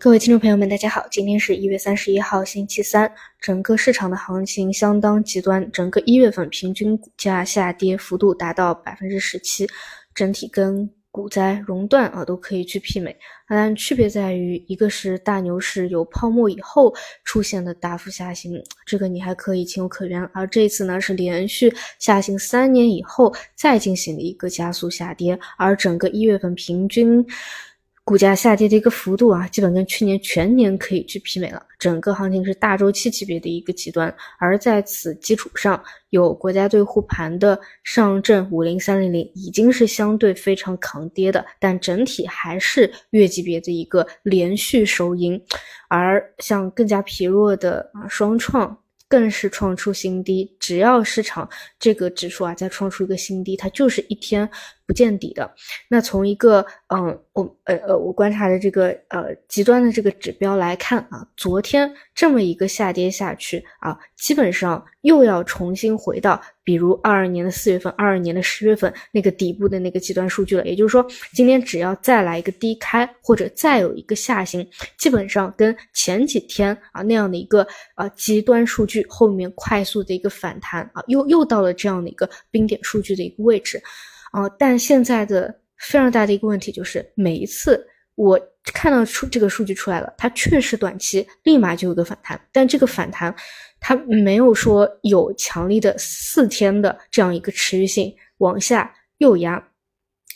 各位听众朋友们，大家好，今天是一月三十一号，星期三，整个市场的行情相当极端，整个一月份平均股价下跌幅度达到百分之十七，整体跟股灾熔断啊都可以去媲美，但区别在于，一个是大牛市有泡沫以后出现的大幅下行，这个你还可以情有可原，而这次呢是连续下行三年以后再进行的一个加速下跌，而整个一月份平均。股价下跌的一个幅度啊，基本跟去年全年可以去媲美了。整个行情是大周期级别的一个极端，而在此基础上，有国家队护盘的上证五零三零零已经是相对非常抗跌的，但整体还是月级别的一个连续收阴。而像更加疲弱的啊双创。更是创出新低，只要市场这个指数啊再创出一个新低，它就是一天不见底的。那从一个嗯，我呃呃，我观察的这个呃极端的这个指标来看啊，昨天这么一个下跌下去啊，基本上又要重新回到。比如二二年的四月份，二二年的十月份那个底部的那个极端数据了。也就是说，今天只要再来一个低开，或者再有一个下行，基本上跟前几天啊那样的一个啊极端数据后面快速的一个反弹啊，又又到了这样的一个冰点数据的一个位置啊。但现在的非常大的一个问题就是，每一次我看到出这个数据出来了，它确实短期立马就有个反弹，但这个反弹。它没有说有强力的四天的这样一个持续性往下又压，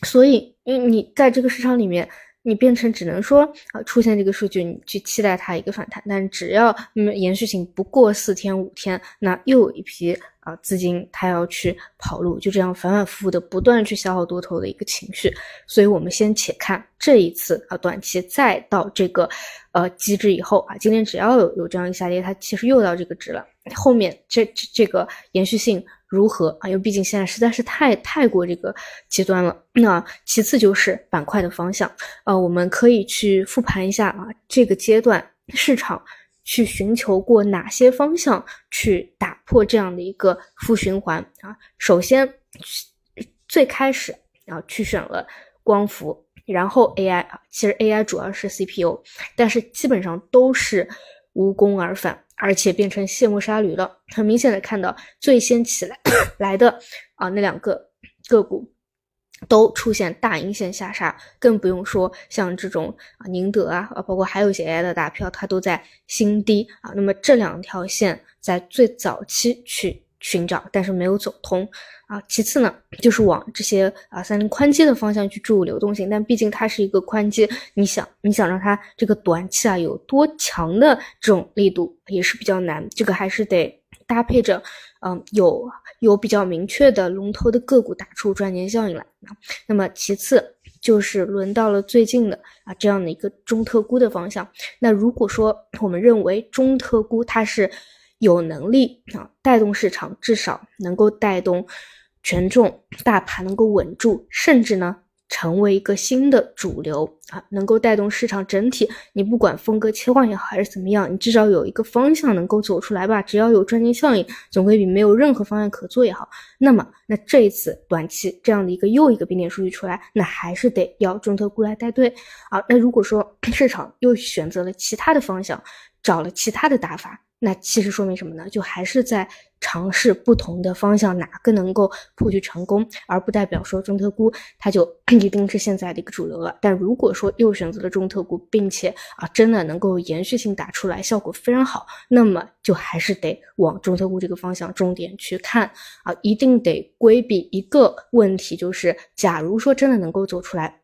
所以你你在这个市场里面，你变成只能说啊出现这个数据，你去期待它一个反弹，但只要嗯延续性不过四天五天，那又有一批。啊，资金它要去跑路，就这样反反复复的不断去消耗多头的一个情绪，所以我们先且看这一次啊，短期再到这个呃机制以后啊，今天只要有有这样一个下跌，它其实又到这个值了，后面这这这个延续性如何啊？因为毕竟现在实在是太太过这个极端了。那其次就是板块的方向，呃，我们可以去复盘一下啊，这个阶段市场。去寻求过哪些方向去打破这样的一个负循环啊？首先，最开始啊去选了光伏，然后 AI 啊，其实 AI 主要是 CPU，但是基本上都是无功而返，而且变成卸磨杀驴了。很明显的看到最先起来来的啊那两个个股。都出现大阴线下杀，更不用说像这种啊宁德啊啊，包括还有一些 AI 的大票，它都在新低啊。那么这两条线在最早期去寻找，但是没有走通啊。其次呢，就是往这些啊三菱宽基的方向去注入流动性，但毕竟它是一个宽基，你想你想让它这个短期啊有多强的这种力度也是比较难，这个还是得。搭配着，嗯，有有比较明确的龙头的个股打出赚钱效应来啊。那么其次就是轮到了最近的啊这样的一个中特估的方向。那如果说我们认为中特估它是有能力啊带动市场，至少能够带动权重大盘能够稳住，甚至呢。成为一个新的主流啊，能够带动市场整体。你不管风格切换也好，还是怎么样，你至少有一个方向能够走出来吧。只要有赚钱效应，总归比没有任何方案可做也好。那么，那这一次短期这样的一个又一个冰点数据出来，那还是得要中特估来带队啊。那如果说市场又选择了其他的方向，找了其他的打法。那其实说明什么呢？就还是在尝试不同的方向，哪个能够破局成功，而不代表说中特估它就 一定是现在的一个主流了。但如果说又选择了中特估，并且啊真的能够延续性打出来，效果非常好，那么就还是得往中特估这个方向重点去看啊，一定得规避一个问题，就是假如说真的能够走出来。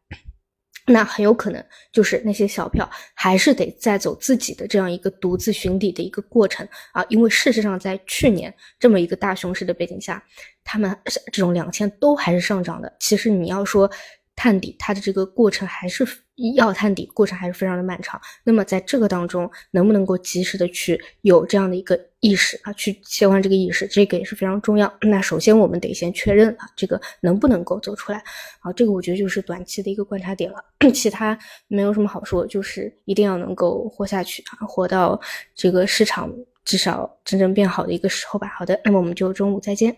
那很有可能就是那些小票还是得再走自己的这样一个独自寻底的一个过程啊，因为事实上在去年这么一个大熊市的背景下，他们这种两千都还是上涨的。其实你要说。探底，它的这个过程还是要探底，过程还是非常的漫长。那么在这个当中，能不能够及时的去有这样的一个意识啊，去切换这个意识，这个也是非常重要。那首先我们得先确认啊，这个能不能够走出来啊？这个我觉得就是短期的一个观察点了，其他没有什么好说，就是一定要能够活下去啊，活到这个市场至少真正变好的一个时候吧。好的，那么我们就中午再见。